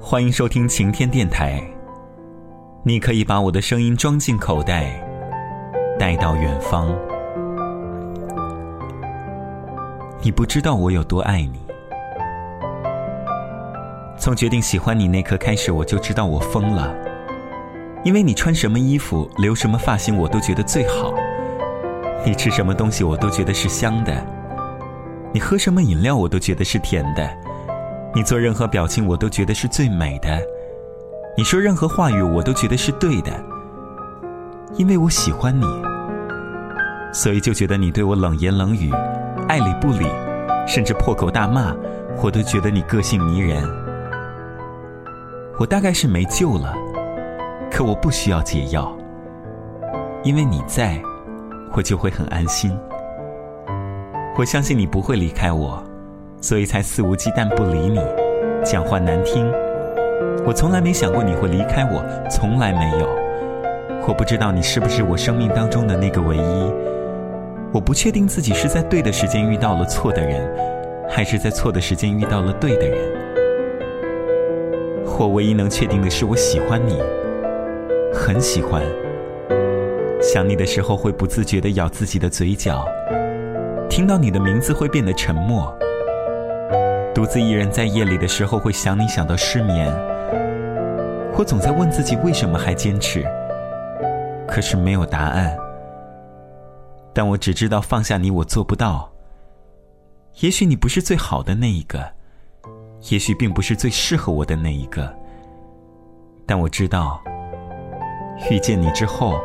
欢迎收听晴天电台。你可以把我的声音装进口袋，带到远方。你不知道我有多爱你。从决定喜欢你那刻开始，我就知道我疯了。因为你穿什么衣服、留什么发型，我都觉得最好；你吃什么东西，我都觉得是香的；你喝什么饮料，我都觉得是甜的；你做任何表情，我都觉得是最美的；你说任何话语，我都觉得是对的。因为我喜欢你，所以就觉得你对我冷言冷语、爱理不理，甚至破口大骂，我都觉得你个性迷人。我大概是没救了。可我不需要解药，因为你在，我就会很安心。我相信你不会离开我，所以才肆无忌惮不理你，讲话难听。我从来没想过你会离开我，从来没有。我不知道你是不是我生命当中的那个唯一。我不确定自己是在对的时间遇到了错的人，还是在错的时间遇到了对的人。我唯一能确定的是，我喜欢你。很喜欢，想你的时候会不自觉的咬自己的嘴角，听到你的名字会变得沉默，独自一人在夜里的时候会想你想到失眠。我总在问自己为什么还坚持，可是没有答案。但我只知道放下你我做不到。也许你不是最好的那一个，也许并不是最适合我的那一个，但我知道。遇见你之后，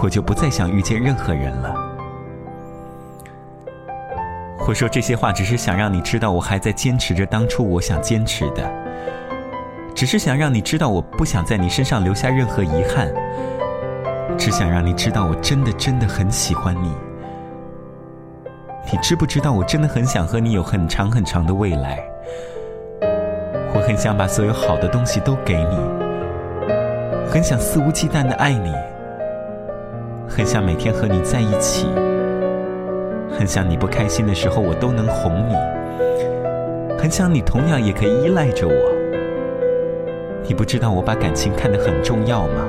我就不再想遇见任何人了。我说这些话，只是想让你知道，我还在坚持着当初我想坚持的，只是想让你知道，我不想在你身上留下任何遗憾，只想让你知道，我真的真的很喜欢你。你知不知道，我真的很想和你有很长很长的未来？我很想把所有好的东西都给你。很想肆无忌惮的爱你，很想每天和你在一起，很想你不开心的时候我都能哄你，很想你同样也可以依赖着我。你不知道我把感情看得很重要吗？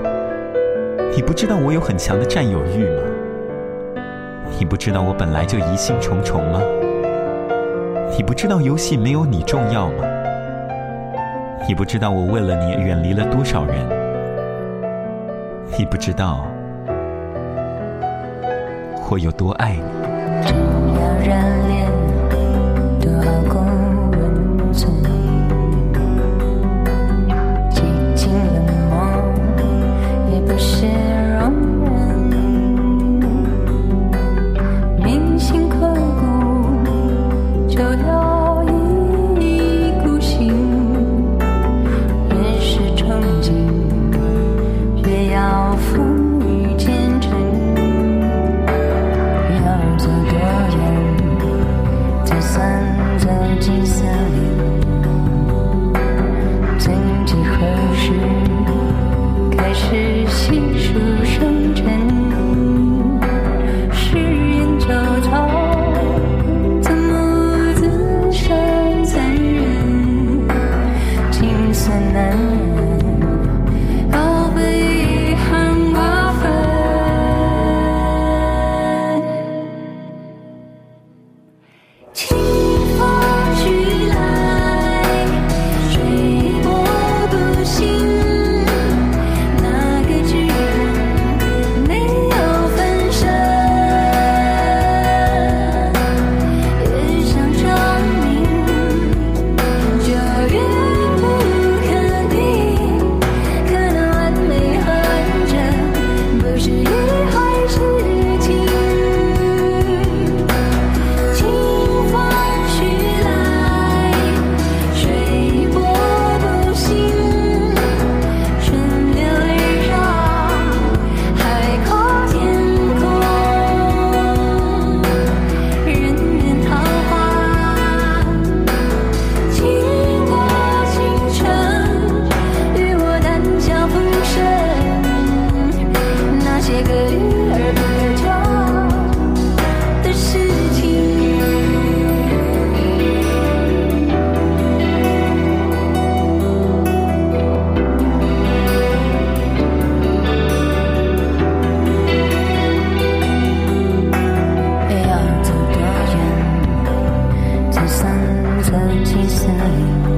你不知道我有很强的占有欲吗？你不知道我本来就疑心重重吗？你不知道游戏没有你重要吗？你不知道我为了你远离了多少人？你不知道会有多爱你。是细数声 sign